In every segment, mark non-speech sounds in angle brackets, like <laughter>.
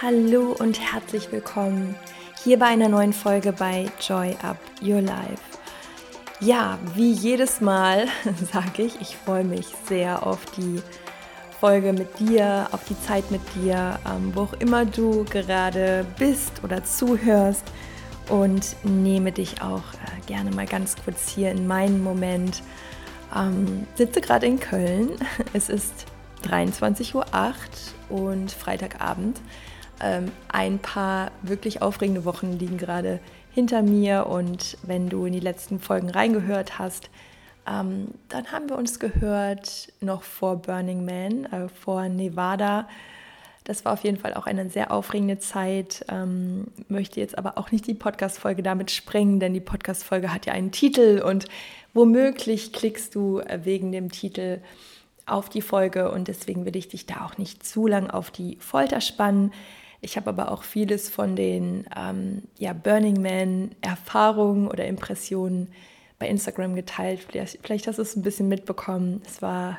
Hallo und herzlich willkommen hier bei einer neuen Folge bei Joy Up Your Life. Ja, wie jedes Mal <laughs> sage ich, ich freue mich sehr auf die Folge mit dir, auf die Zeit mit dir, ähm, wo auch immer du gerade bist oder zuhörst und nehme dich auch äh, gerne mal ganz kurz hier in meinen Moment. Ähm, sitze gerade in Köln. <laughs> Es ist 23.08 Uhr und Freitagabend. Ähm, ein paar wirklich aufregende Wochen liegen gerade hinter mir und wenn du in die letzten Folgen reingehört hast, ähm, dann haben wir uns gehört noch vor Burning Man, äh, vor Nevada. Das war auf jeden Fall auch eine sehr aufregende Zeit. Ähm, möchte jetzt aber auch nicht die Podcast-Folge damit sprengen, denn die Podcast-Folge hat ja einen Titel und womöglich klickst du äh, wegen dem Titel auf die Folge und deswegen will ich dich da auch nicht zu lang auf die Folter spannen. Ich habe aber auch vieles von den ähm, ja, Burning Man-Erfahrungen oder Impressionen bei Instagram geteilt. Vielleicht, vielleicht hast du es ein bisschen mitbekommen. Es war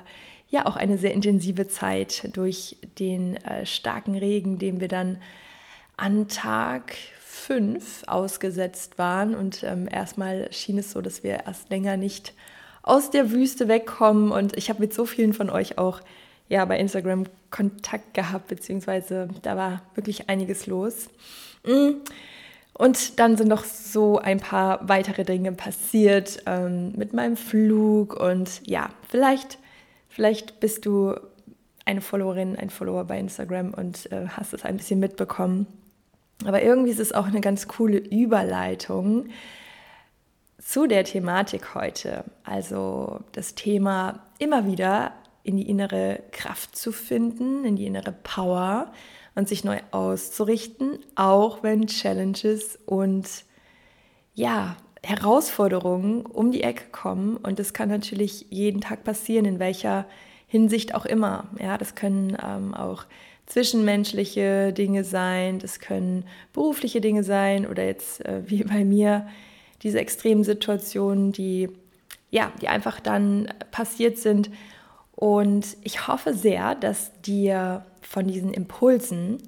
ja auch eine sehr intensive Zeit durch den äh, starken Regen, dem wir dann an Tag 5 ausgesetzt waren. Und ähm, erstmal schien es so, dass wir erst länger nicht aus der Wüste wegkommen. Und ich habe mit so vielen von euch auch ja, bei Instagram Kontakt gehabt, beziehungsweise da war wirklich einiges los. Mm. Und dann sind noch so ein paar weitere Dinge passiert ähm, mit meinem Flug. Und ja, vielleicht, vielleicht bist du eine Followerin, ein Follower bei Instagram und äh, hast es ein bisschen mitbekommen. Aber irgendwie ist es auch eine ganz coole Überleitung zu der Thematik heute. Also das Thema immer wieder in die innere Kraft zu finden, in die innere Power und sich neu auszurichten, auch wenn Challenges und ja, Herausforderungen um die Ecke kommen. Und das kann natürlich jeden Tag passieren, in welcher Hinsicht auch immer. Ja, das können ähm, auch zwischenmenschliche Dinge sein, das können berufliche Dinge sein oder jetzt äh, wie <laughs> bei mir diese extremen Situationen, die ja, die einfach dann passiert sind. Und ich hoffe sehr, dass dir von diesen Impulsen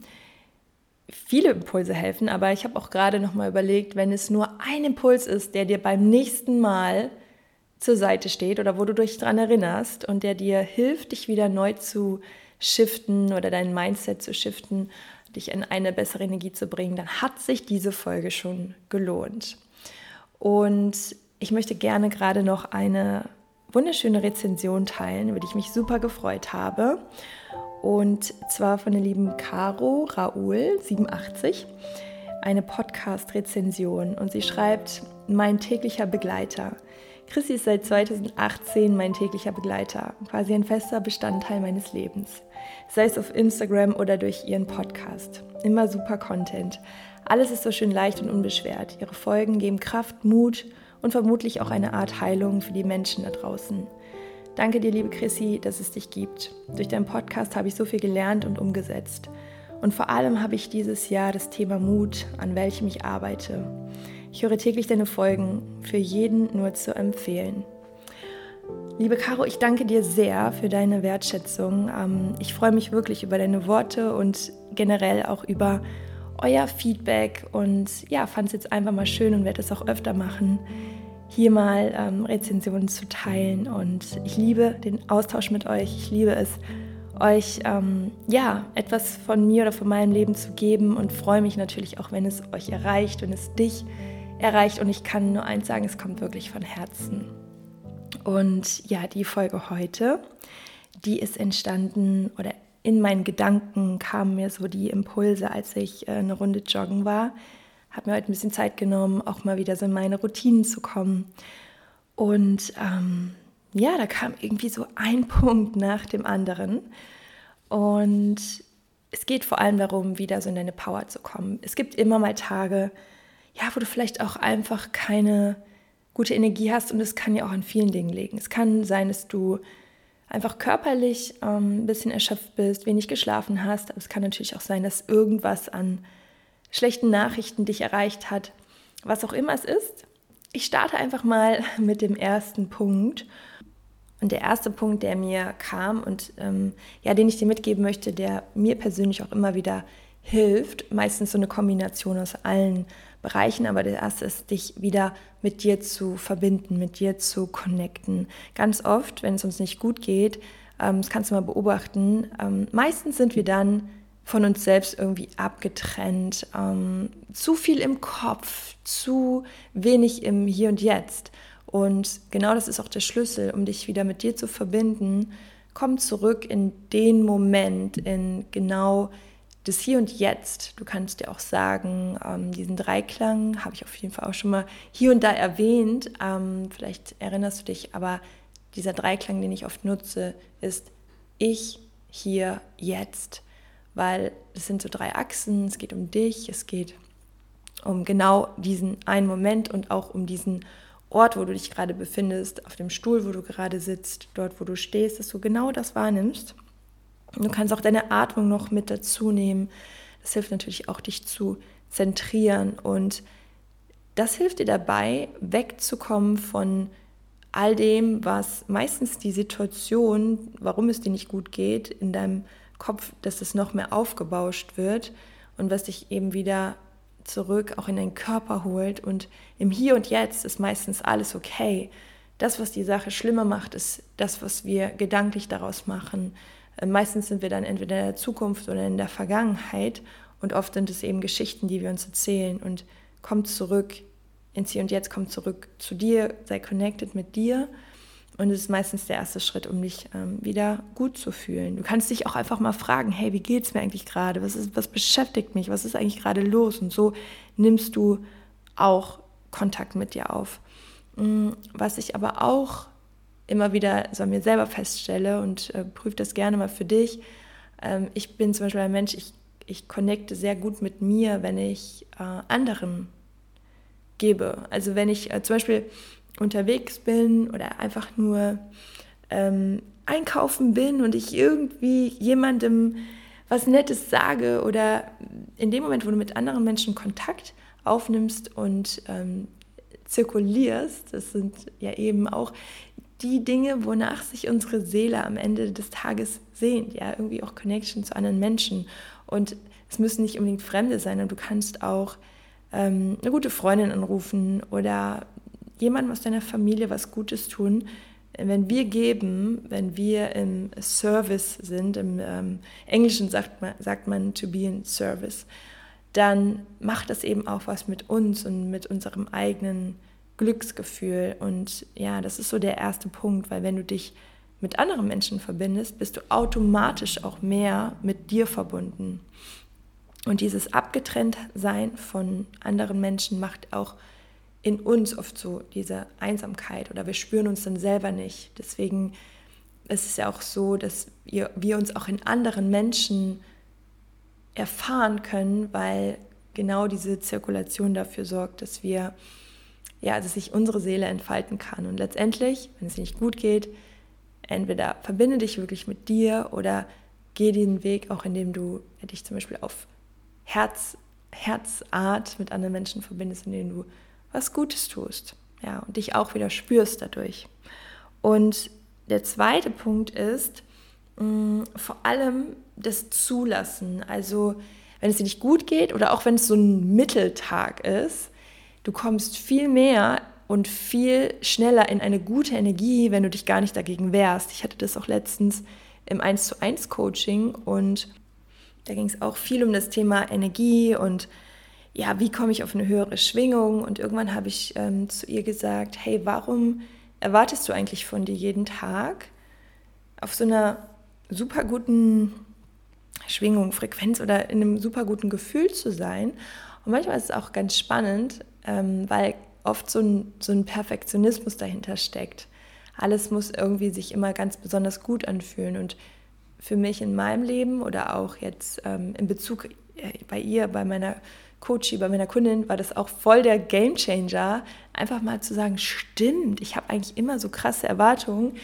viele Impulse helfen, aber ich habe auch gerade noch mal überlegt, wenn es nur ein Impuls ist, der dir beim nächsten Mal zur Seite steht oder wo du dich daran erinnerst und der dir hilft, dich wieder neu zu shiften oder dein Mindset zu shiften, dich in eine bessere Energie zu bringen, dann hat sich diese Folge schon gelohnt. Und ich möchte gerne gerade noch eine wunderschöne Rezension teilen, über die ich mich super gefreut habe. Und zwar von der lieben Caro Raoul 87, eine Podcast-Rezension. Und sie schreibt, mein täglicher Begleiter. Chrissy ist seit 2018 mein täglicher Begleiter, quasi ein fester Bestandteil meines Lebens. Sei es auf Instagram oder durch ihren Podcast. Immer super Content. Alles ist so schön leicht und unbeschwert. Ihre Folgen geben Kraft, Mut und vermutlich auch eine Art Heilung für die Menschen da draußen. Danke dir, liebe Chrissy, dass es dich gibt. Durch deinen Podcast habe ich so viel gelernt und umgesetzt. Und vor allem habe ich dieses Jahr das Thema Mut, an welchem ich arbeite. Ich höre täglich deine Folgen, für jeden nur zu empfehlen. Liebe Caro, ich danke dir sehr für deine Wertschätzung. Ähm, ich freue mich wirklich über deine Worte und generell auch über euer Feedback und ja, fand es jetzt einfach mal schön und werde es auch öfter machen hier mal ähm, Rezensionen zu teilen. Und ich liebe den Austausch mit euch. Ich liebe es, euch ähm, ja etwas von mir oder von meinem Leben zu geben und freue mich natürlich auch, wenn es euch erreicht, wenn es dich erreicht. Und ich kann nur eins sagen, es kommt wirklich von Herzen. Und ja, die Folge heute, die ist entstanden oder in meinen Gedanken kamen mir so die Impulse, als ich äh, eine Runde joggen war habe mir heute ein bisschen Zeit genommen, auch mal wieder so in meine Routinen zu kommen. Und ähm, ja, da kam irgendwie so ein <laughs> Punkt nach dem anderen. Und es geht vor allem darum, wieder so in deine Power zu kommen. Es gibt immer mal Tage, ja, wo du vielleicht auch einfach keine gute Energie hast und es kann ja auch an vielen Dingen liegen. Es kann sein, dass du einfach körperlich ähm, ein bisschen erschöpft bist, wenig geschlafen hast, aber es kann natürlich auch sein, dass irgendwas an schlechten Nachrichten dich erreicht hat, was auch immer es ist. Ich starte einfach mal <laughs> mit dem ersten Punkt. Und der erste Punkt, der mir kam und ähm, ja, den ich dir mitgeben möchte, der mir persönlich auch immer wieder hilft, meistens so eine Kombination aus allen Bereichen, aber der erste ist, dich wieder mit dir zu verbinden, mit dir zu connecten. Ganz oft, wenn es uns nicht gut geht, ähm, das kannst du mal beobachten, ähm, meistens sind wir dann von uns selbst irgendwie abgetrennt, ähm, zu viel im Kopf, zu wenig im Hier und Jetzt. Und genau das ist auch der Schlüssel, um dich wieder mit dir zu verbinden. Komm zurück in den Moment, in genau das Hier und Jetzt. Du kannst dir auch sagen, ähm, diesen Dreiklang habe ich auf jeden Fall auch schon mal hier und da erwähnt. Ähm, vielleicht erinnerst du dich, aber dieser Dreiklang, den ich oft nutze, ist ich, hier, jetzt. Weil es sind so drei Achsen, es geht um dich, es geht um genau diesen einen Moment und auch um diesen Ort, wo du dich gerade befindest, auf dem Stuhl, wo du gerade sitzt, dort, wo du stehst, dass du genau das wahrnimmst. Du kannst auch deine Atmung noch mit dazu nehmen. Das hilft natürlich auch, dich zu zentrieren. Und das hilft dir dabei, wegzukommen von all dem, was meistens die Situation, warum es dir nicht gut geht, in deinem Kopf, dass es noch mehr aufgebauscht wird und was dich eben wieder zurück auch in deinen Körper holt. Und im Hier und Jetzt ist meistens alles okay. Das, was die Sache schlimmer macht, ist das, was wir gedanklich daraus machen. Äh, meistens sind wir dann entweder in der Zukunft oder in der Vergangenheit und oft sind es eben Geschichten, die wir uns erzählen. Und komm zurück ins Hier und Jetzt, komm zurück zu dir, sei connected mit dir. Und es ist meistens der erste Schritt, um dich ähm, wieder gut zu fühlen. Du kannst dich auch einfach mal fragen, hey, wie geht es mir eigentlich gerade? Was, was beschäftigt mich? Was ist eigentlich gerade los? Und so nimmst du auch Kontakt mit dir auf. Mm, was ich aber auch immer wieder so an mir selber feststelle und äh, prüfe das gerne mal für dich. Ähm, ich bin zum Beispiel ein Mensch, ich, ich connecte sehr gut mit mir, wenn ich äh, anderen gebe. Also wenn ich äh, zum Beispiel unterwegs bin oder einfach nur ähm, einkaufen bin und ich irgendwie jemandem was Nettes sage oder in dem Moment, wo du mit anderen Menschen Kontakt aufnimmst und ähm, zirkulierst, das sind ja eben auch die Dinge, wonach sich unsere Seele am Ende des Tages sehnt, ja, irgendwie auch Connection zu anderen Menschen. Und es müssen nicht unbedingt Fremde sein, und du kannst auch ähm, eine gute Freundin anrufen oder jemandem aus deiner Familie was Gutes tun. Wenn wir geben, wenn wir im Service sind, im ähm, Englischen sagt man, sagt man to be in service, dann macht das eben auch was mit uns und mit unserem eigenen Glücksgefühl. Und ja, das ist so der erste Punkt, weil wenn du dich mit anderen Menschen verbindest, bist du automatisch auch mehr mit dir verbunden. Und dieses Abgetrenntsein von anderen Menschen macht auch in uns oft so diese Einsamkeit oder wir spüren uns dann selber nicht. Deswegen ist es ja auch so, dass wir, wir uns auch in anderen Menschen erfahren können, weil genau diese Zirkulation dafür sorgt, dass wir ja, dass sich unsere Seele entfalten kann. Und letztendlich, wenn es nicht gut geht, entweder verbinde dich wirklich mit dir oder geh den Weg auch, indem du dich zum Beispiel auf Herz, Herzart mit anderen Menschen verbindest, indem du was Gutes tust. Ja, und dich auch wieder spürst dadurch. Und der zweite Punkt ist mh, mm, vor allem das Zulassen. Also, wenn es dir nicht gut geht oder auch wenn es so ein Mitteltag ist, Du kommst viel mehr und viel schneller in eine gute Energie, wenn du dich gar nicht dagegen wehrst. Ich hatte das auch letztens im 1 zu 1 Coaching und da ging es auch viel um das Thema Energie und ja, wie komme ich auf eine höhere Schwingung? Und irgendwann habe ich ähm, zu ihr gesagt, hey, warum erwartest du eigentlich von dir jeden Tag auf so einer super guten Schwingung, Frequenz oder in einem super guten Gefühl zu sein? Und manchmal ist es auch ganz spannend, ähm, weil oft so ein, so ein Perfektionismus dahinter steckt. Alles muss irgendwie sich immer ganz besonders gut anfühlen. Und für mich in meinem Leben oder auch jetzt ähm, in Bezug äh, bei ihr, bei meiner Coachie, bei meiner Kundin, war das auch voll der Game Changer, einfach mal zu sagen, stimmt, ich habe eigentlich immer so krasse Erwartungen.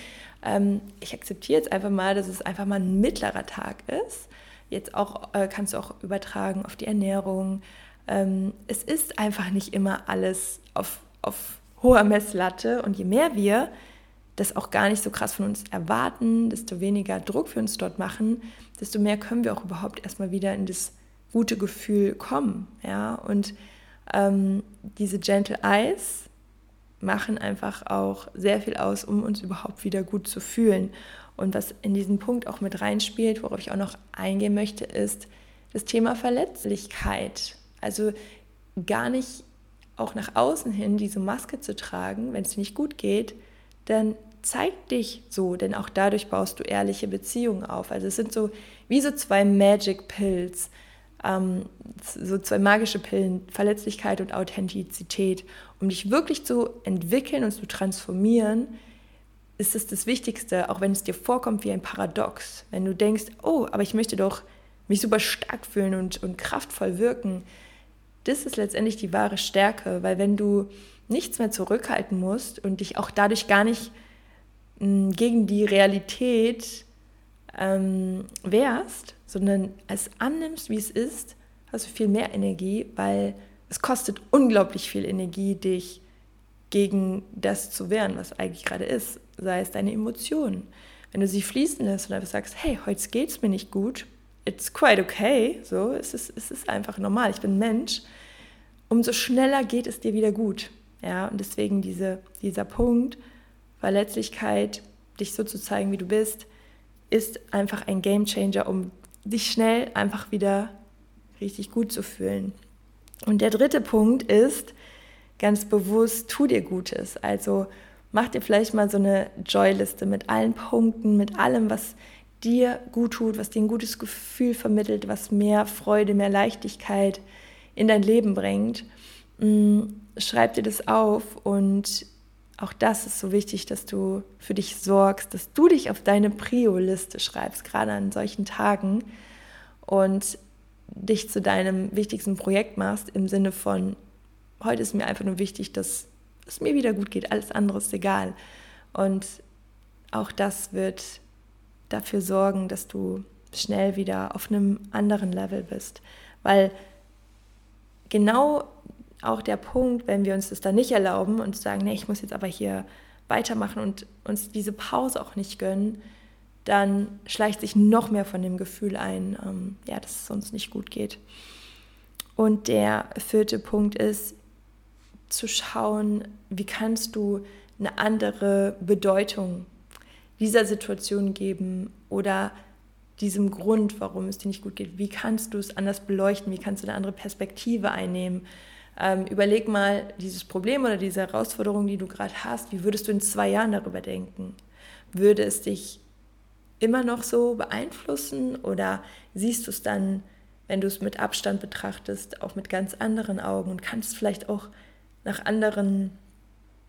Ähm, ich akzeptiere jetzt einfach mal, dass es einfach mal ein mittlerer Tag ist. Jetzt auch äh, kannst du auch übertragen auf die Ernährung, ähm, es ist einfach nicht immer alles auf, auf hoher Messlatte und je mehr wir das auch gar nicht so krass von uns erwarten, desto weniger Druck für uns dort machen, desto mehr können wir auch überhaupt erstmal wieder in das gute Gefühl kommen. Ja? Und ähm, diese Gentle Eyes machen einfach auch sehr viel aus, um uns überhaupt wieder gut zu fühlen. Und was in diesen Punkt auch mit reinspielt, worauf ich auch noch eingehen möchte, ist das Thema Verletzlichkeit. Also gar nicht auch nach außen hin diese Maske zu tragen, wenn es dir nicht gut geht, dann zeig dich so, denn auch dadurch baust du ehrliche Beziehungen auf. Also es sind so wie so zwei Magic Pills, ähm, so zwei magische Pillen, Verletzlichkeit und Authentizität. Um dich wirklich zu entwickeln und zu transformieren, ist es das Wichtigste, auch wenn es dir vorkommt wie ein Paradox. Wenn du denkst, oh, aber ich möchte doch mich super stark fühlen und, und kraftvoll wirken, das ist letztendlich die wahre Stärke, weil wenn du nichts mehr zurückhalten musst und dich auch dadurch gar nicht mh, gegen die Realität ähm, wehrst, sondern es annimmst, wie es ist, hast du viel mehr Energie, weil es kostet unglaublich viel Energie, dich gegen das zu wehren, was eigentlich gerade ist, sei es deine Emotionen. Wenn du sie fließen lässt und einfach sagst, hey, heute geht es mir nicht gut, it's quite okay, so, es ist, es ist einfach normal, ich bin Mensch, umso schneller geht es dir wieder gut. Ja, und deswegen diese, dieser Punkt, Verletzlichkeit, dich so zu zeigen, wie du bist, ist einfach ein Game Changer, um dich schnell einfach wieder richtig gut zu fühlen. Und der dritte Punkt ist ganz bewusst, tu dir Gutes. Also mach dir vielleicht mal so eine Joy-Liste mit allen Punkten, mit allem, was dir gut tut, was dir ein gutes Gefühl vermittelt, was mehr Freude, mehr Leichtigkeit in dein Leben bringt. Mm, schreib dir das auf und auch das ist so wichtig, dass du für dich sorgst, dass du dich auf deine Prio-Liste schreibst, gerade an solchen Tagen und dich zu deinem wichtigsten Projekt machst im Sinne von, heute ist mir einfach nur wichtig, dass es mir wieder gut geht, alles andere ist egal. Und auch das wird dafür sorgen, dass du schnell wieder auf einem anderen Level bist. Weil genau auch der Punkt, wenn wir uns das dann nicht erlauben und sagen, nee, ich muss jetzt aber hier weitermachen und uns diese Pause auch nicht gönnen, dann schleicht sich noch mehr von dem Gefühl ein, ähm, ja, dass es uns nicht gut geht. Und der vierte Punkt ist, zu schauen, wie kannst du eine andere Bedeutung dieser Situation geben oder diesem Grund, warum es dir nicht gut geht. Wie kannst du es anders beleuchten? Wie kannst du eine andere Perspektive einnehmen? Ähm, überleg mal dieses Problem oder diese Herausforderung, die du gerade hast, wie würdest du in zwei Jahren darüber denken? Würde es dich immer noch so beeinflussen oder siehst du es dann, wenn du es mit Abstand betrachtest, auch mit ganz anderen Augen und kannst vielleicht auch nach anderen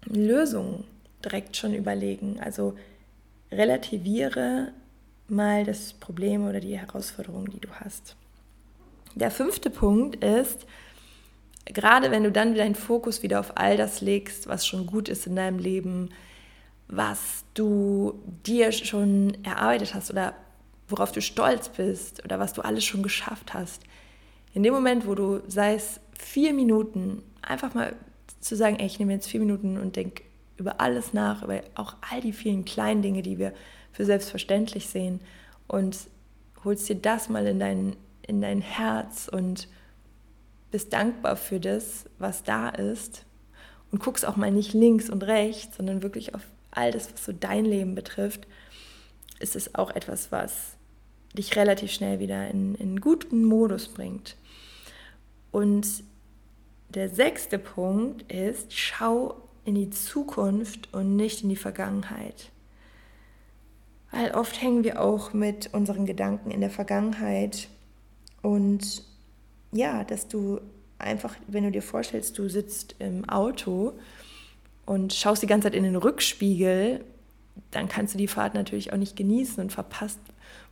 Lösungen direkt schon überlegen? Also relativiere mal das Problem oder die Herausforderung, die du hast. Der fünfte Punkt ist, gerade wenn du dann deinen Fokus wieder auf all das legst, was schon gut ist in deinem Leben, was du dir schon erarbeitet hast oder worauf du stolz bist oder was du alles schon geschafft hast. In dem Moment, wo du, sei es vier Minuten, einfach mal zu sagen, ey, ich nehme jetzt vier Minuten und denke über alles nach, über auch all die vielen kleinen Dinge, die wir für selbstverständlich sehen und holst dir das mal in dein, in dein Herz und bist dankbar für das, was da ist und guckst auch mal nicht links und rechts, sondern wirklich auf all das, was so dein Leben betrifft, ist es auch etwas, was dich relativ schnell wieder in, in guten Modus bringt. Und der sechste Punkt ist, schau in die Zukunft und nicht in die Vergangenheit. Weil oft hängen wir auch mit unseren Gedanken in der Vergangenheit und ja, dass du einfach, wenn du dir vorstellst, du sitzt im Auto und schaust die ganze Zeit in den Rückspiegel, dann kannst du die Fahrt natürlich auch nicht genießen und verpasst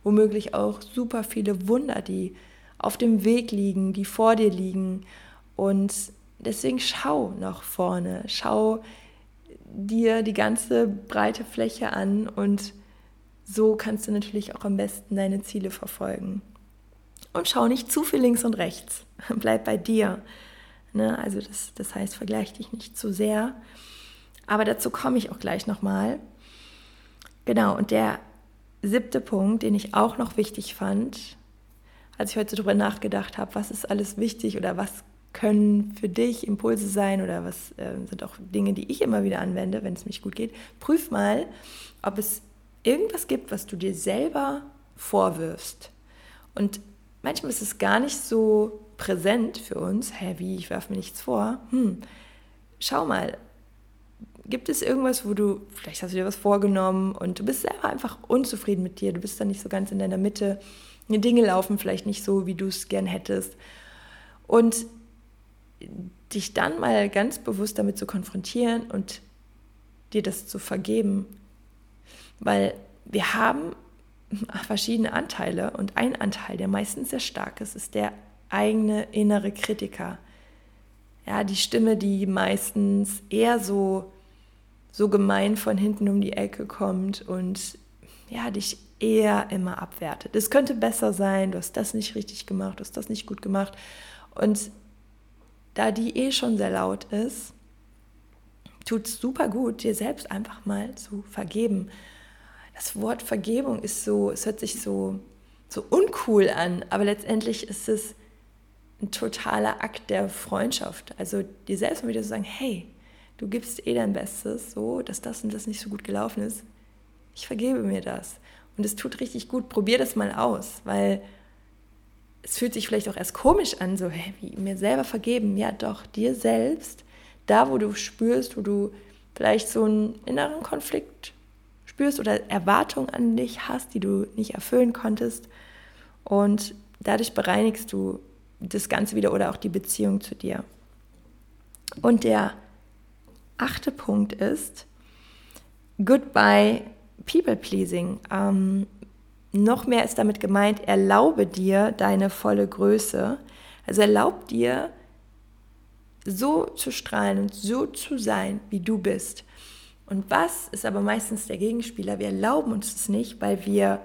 womöglich auch super viele Wunder, die auf dem Weg liegen, die vor dir liegen. Und deswegen schau nach vorne, schau dir die ganze breite Fläche an und so kannst du natürlich auch am besten deine Ziele verfolgen. Und schau nicht zu viel links und rechts. <laughs> Bleib bei dir. Ne? Also das, das heißt, vergleich dich nicht zu sehr. Aber dazu komme ich auch gleich nochmal. Genau, und der siebte Punkt, den ich auch noch wichtig fand, als ich heute darüber nachgedacht habe, was ist alles wichtig oder was können für dich Impulse sein oder was äh, sind auch Dinge, die ich immer wieder anwende, wenn es mich gut geht. Prüf mal, ob es irgendwas gibt, was du dir selber vorwirfst. Und manchmal ist es gar nicht so präsent für uns. Hä, wie, ich werfe mir nichts vor. Hm, schau mal, gibt es irgendwas, wo du, vielleicht hast du dir was vorgenommen und du bist selber einfach unzufrieden mit dir, du bist da nicht so ganz in deiner Mitte, die Dinge laufen vielleicht nicht so, wie du es gern hättest. Und dich dann mal ganz bewusst damit zu konfrontieren und dir das zu vergeben. Weil wir haben verschiedene Anteile und ein Anteil, der meistens sehr stark ist, ist der eigene innere Kritiker. Ja, die Stimme, die meistens eher so, so gemein von hinten um die Ecke kommt und ja, dich eher immer abwertet. Es könnte besser sein, du hast das nicht richtig gemacht, du hast das nicht gut gemacht. Und da die eh schon sehr laut ist, tut es super gut, dir selbst einfach mal zu vergeben. Das Wort Vergebung ist so, es hört sich so, so uncool an, aber letztendlich ist es ein totaler Akt der Freundschaft. Also dir selbst mal wieder zu sagen, hey, du gibst eh dein Bestes, so, dass das und das nicht so gut gelaufen ist. Ich vergebe mir das. Und es tut richtig gut. Probier das mal aus, weil es fühlt sich vielleicht auch erst komisch an, so, hey, wie mir selber vergeben. Ja, doch, dir selbst, da wo du spürst, wo du vielleicht so einen inneren Konflikt spürst oder Erwartungen an dich hast, die du nicht erfüllen konntest. Und dadurch bereinigst du das Ganze wieder oder auch die Beziehung zu dir. Und der achte Punkt ist Goodbye People Pleasing. Ähm, noch mehr ist damit gemeint, erlaube dir deine volle Größe. Also erlaub dir, so zu strahlen und so zu sein, wie du bist. Und was ist aber meistens der Gegenspieler? Wir erlauben uns das nicht, weil wir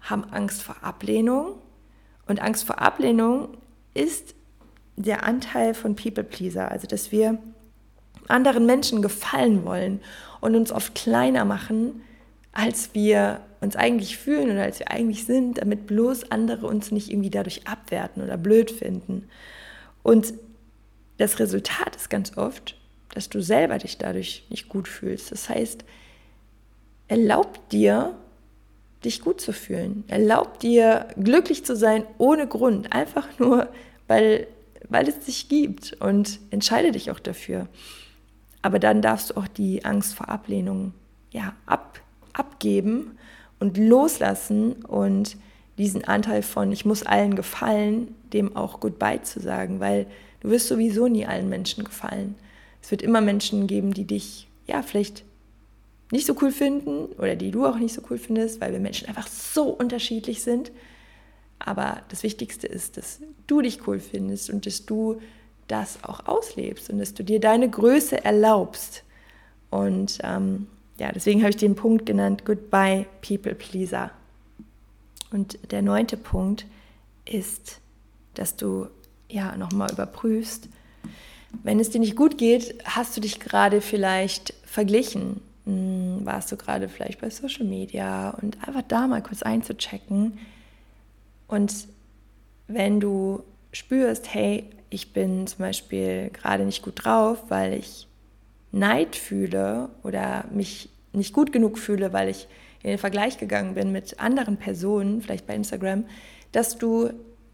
haben Angst vor Ablehnung. Und Angst vor Ablehnung ist der Anteil von People Pleaser, also dass wir anderen Menschen gefallen wollen und uns oft kleiner machen, als wir uns eigentlich fühlen oder als wir eigentlich sind, damit bloß andere uns nicht irgendwie dadurch abwerten oder blöd finden. Und das Resultat ist ganz oft, dass du selber dich dadurch nicht gut fühlst. Das heißt, erlaub dir, dich gut zu fühlen. Erlaub dir, glücklich zu sein ohne Grund. Einfach nur, weil, weil es dich gibt. Und entscheide dich auch dafür. Aber dann darfst du auch die Angst vor Ablehnung ja, ab, abgeben und loslassen und diesen Anteil von ich muss allen gefallen, dem auch Goodbye zu sagen, weil du wirst sowieso nie allen Menschen gefallen. Es wird immer Menschen geben, die dich ja vielleicht nicht so cool finden oder die du auch nicht so cool findest, weil wir Menschen einfach so unterschiedlich sind. Aber das Wichtigste ist, dass du dich cool findest und dass du das auch auslebst und dass du dir deine Größe erlaubst. Und ähm, ja, deswegen habe ich den Punkt genannt, Goodbye People Pleaser. Und der neunte Punkt ist, dass du ja nochmal überprüfst, wenn es dir nicht gut geht, hast du dich gerade vielleicht verglichen. Hm, warst du gerade vielleicht bei Social Media und einfach da mal kurz einzuchecken. Und wenn du spürst, hey, ich bin zum Beispiel gerade nicht gut drauf, weil ich Neid fühle oder mich nicht gut genug fühle, weil ich in den Vergleich gegangen bin mit anderen Personen, vielleicht bei Instagram, dass du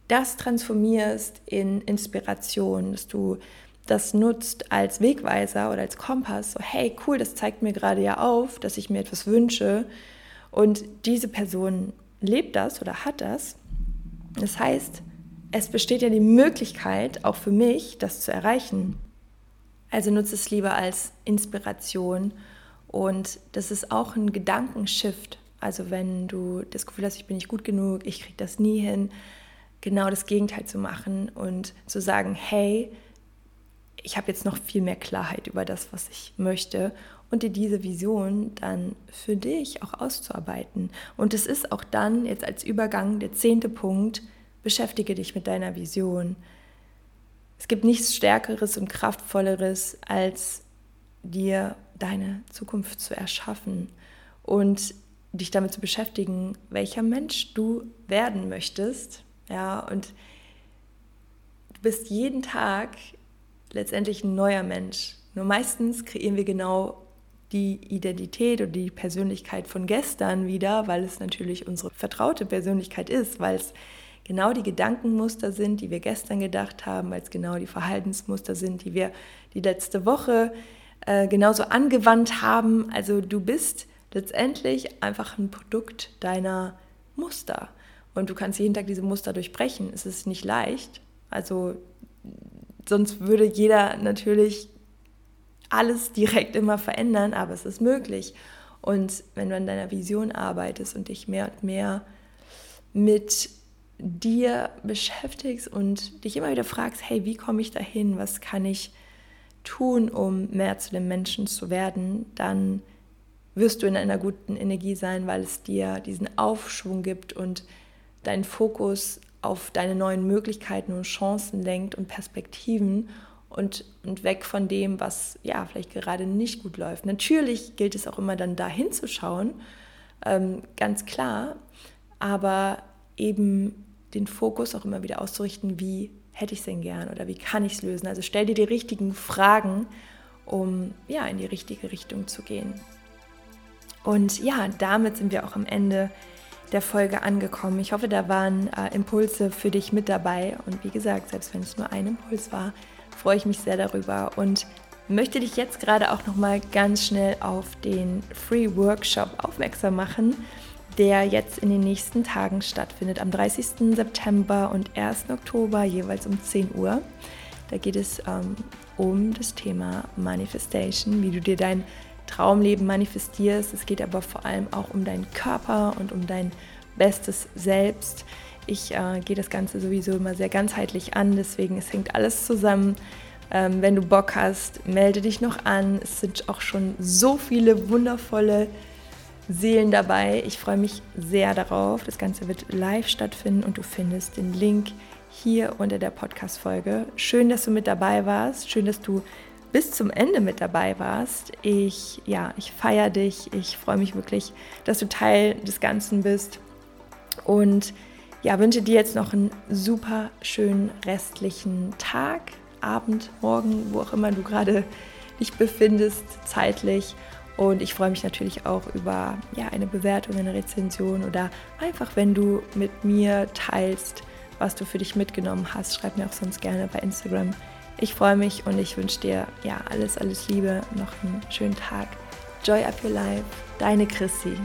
das transformierst in Inspiration, dass du das nutzt als Wegweiser oder als Kompass. So, hey, cool, das zeigt mir gerade ja auf, dass ich mir etwas wünsche. Und diese Person lebt das oder hat das. Das heißt, es besteht ja die Möglichkeit, auch für mich, das zu erreichen. Also nutze es lieber als Inspiration. Und das ist auch ein Gedankenshift. Also wenn du das Gefühl hast, ich bin nicht gut genug, ich kriege das nie hin, genau das Gegenteil zu machen und zu sagen, hey, ich habe jetzt noch viel mehr Klarheit über das, was ich möchte und dir diese Vision dann für dich auch auszuarbeiten. Und es ist auch dann jetzt als Übergang der zehnte Punkt, beschäftige dich mit deiner Vision. Es gibt nichts Stärkeres und Kraftvolleres, als dir deine Zukunft zu erschaffen. Und dich damit zu beschäftigen, welcher Mensch du werden möchtest. Ja, und du bist jeden Tag letztendlich ein neuer Mensch. Nur meistens kreieren wir genau die Identität oder die Persönlichkeit von gestern wieder, weil es natürlich unsere vertraute Persönlichkeit ist, weil es genau die Gedankenmuster sind, die wir gestern gedacht haben, weil es genau die Verhaltensmuster sind, die wir die letzte Woche äh, genauso angewandt haben. Also du bist letztendlich einfach ein Produkt deiner Muster. Und du kannst jeden Tag diese Muster durchbrechen. Es ist nicht leicht. Also sonst würde jeder natürlich alles direkt immer verändern, aber es ist möglich. Und wenn du an deiner Vision arbeitest und dich mehr und mehr mit dir beschäftigst und dich immer wieder fragst, hey, wie komme ich dahin? Was kann ich tun, um mehr zu dem Menschen zu werden? Dann wirst du in einer guten Energie sein, weil es dir diesen Aufschwung gibt und deinen Fokus auf deine neuen Möglichkeiten und Chancen lenkt und Perspektiven und, und weg von dem, was ja vielleicht gerade nicht gut läuft. Natürlich gilt es auch immer dann dahin zu schauen, ähm, ganz klar, aber eben den Fokus auch immer wieder auszurichten, wie hätte ich es denn gern oder wie kann ich es lösen. Also stell dir die richtigen Fragen, um ja in die richtige Richtung zu gehen. Und ja, damit sind wir auch am Ende der Folge angekommen. Ich hoffe, da waren äh, Impulse für dich mit dabei. Und wie gesagt, selbst wenn es nur ein Impuls war, freue ich mich sehr darüber und möchte dich jetzt gerade auch noch mal ganz schnell auf den Free Workshop aufmerksam machen, der jetzt in den nächsten Tagen stattfindet, am 30. September und 1. Oktober jeweils um 10 Uhr. Da geht es ähm, um das Thema Manifestation, wie du dir dein Traumleben manifestierst. Es geht aber vor allem auch um deinen Körper und um dein bestes Selbst. Ich äh, gehe das Ganze sowieso immer sehr ganzheitlich an, deswegen es hängt alles zusammen. Ähm, wenn du Bock hast, melde dich noch an. Es sind auch schon so viele wundervolle Seelen dabei. Ich freue mich sehr darauf. Das Ganze wird live stattfinden und du findest den Link hier unter der Podcast-Folge. Schön, dass du mit dabei warst. Schön, dass du bis zum Ende mit dabei warst. Ich, ja, ich feiere dich. Ich freue mich wirklich, dass du Teil des Ganzen bist. Und ja, wünsche dir jetzt noch einen super schönen restlichen Tag, Abend, Morgen, wo auch immer du gerade dich befindest, zeitlich. Und ich freue mich natürlich auch über ja, eine Bewertung, eine Rezension oder einfach, wenn du mit mir teilst, was du für dich mitgenommen hast. Schreib mir auch sonst gerne bei Instagram. Ich freue mich und ich wünsche dir ja alles, alles Liebe, noch einen schönen Tag. Joy up your life, deine Chrissy.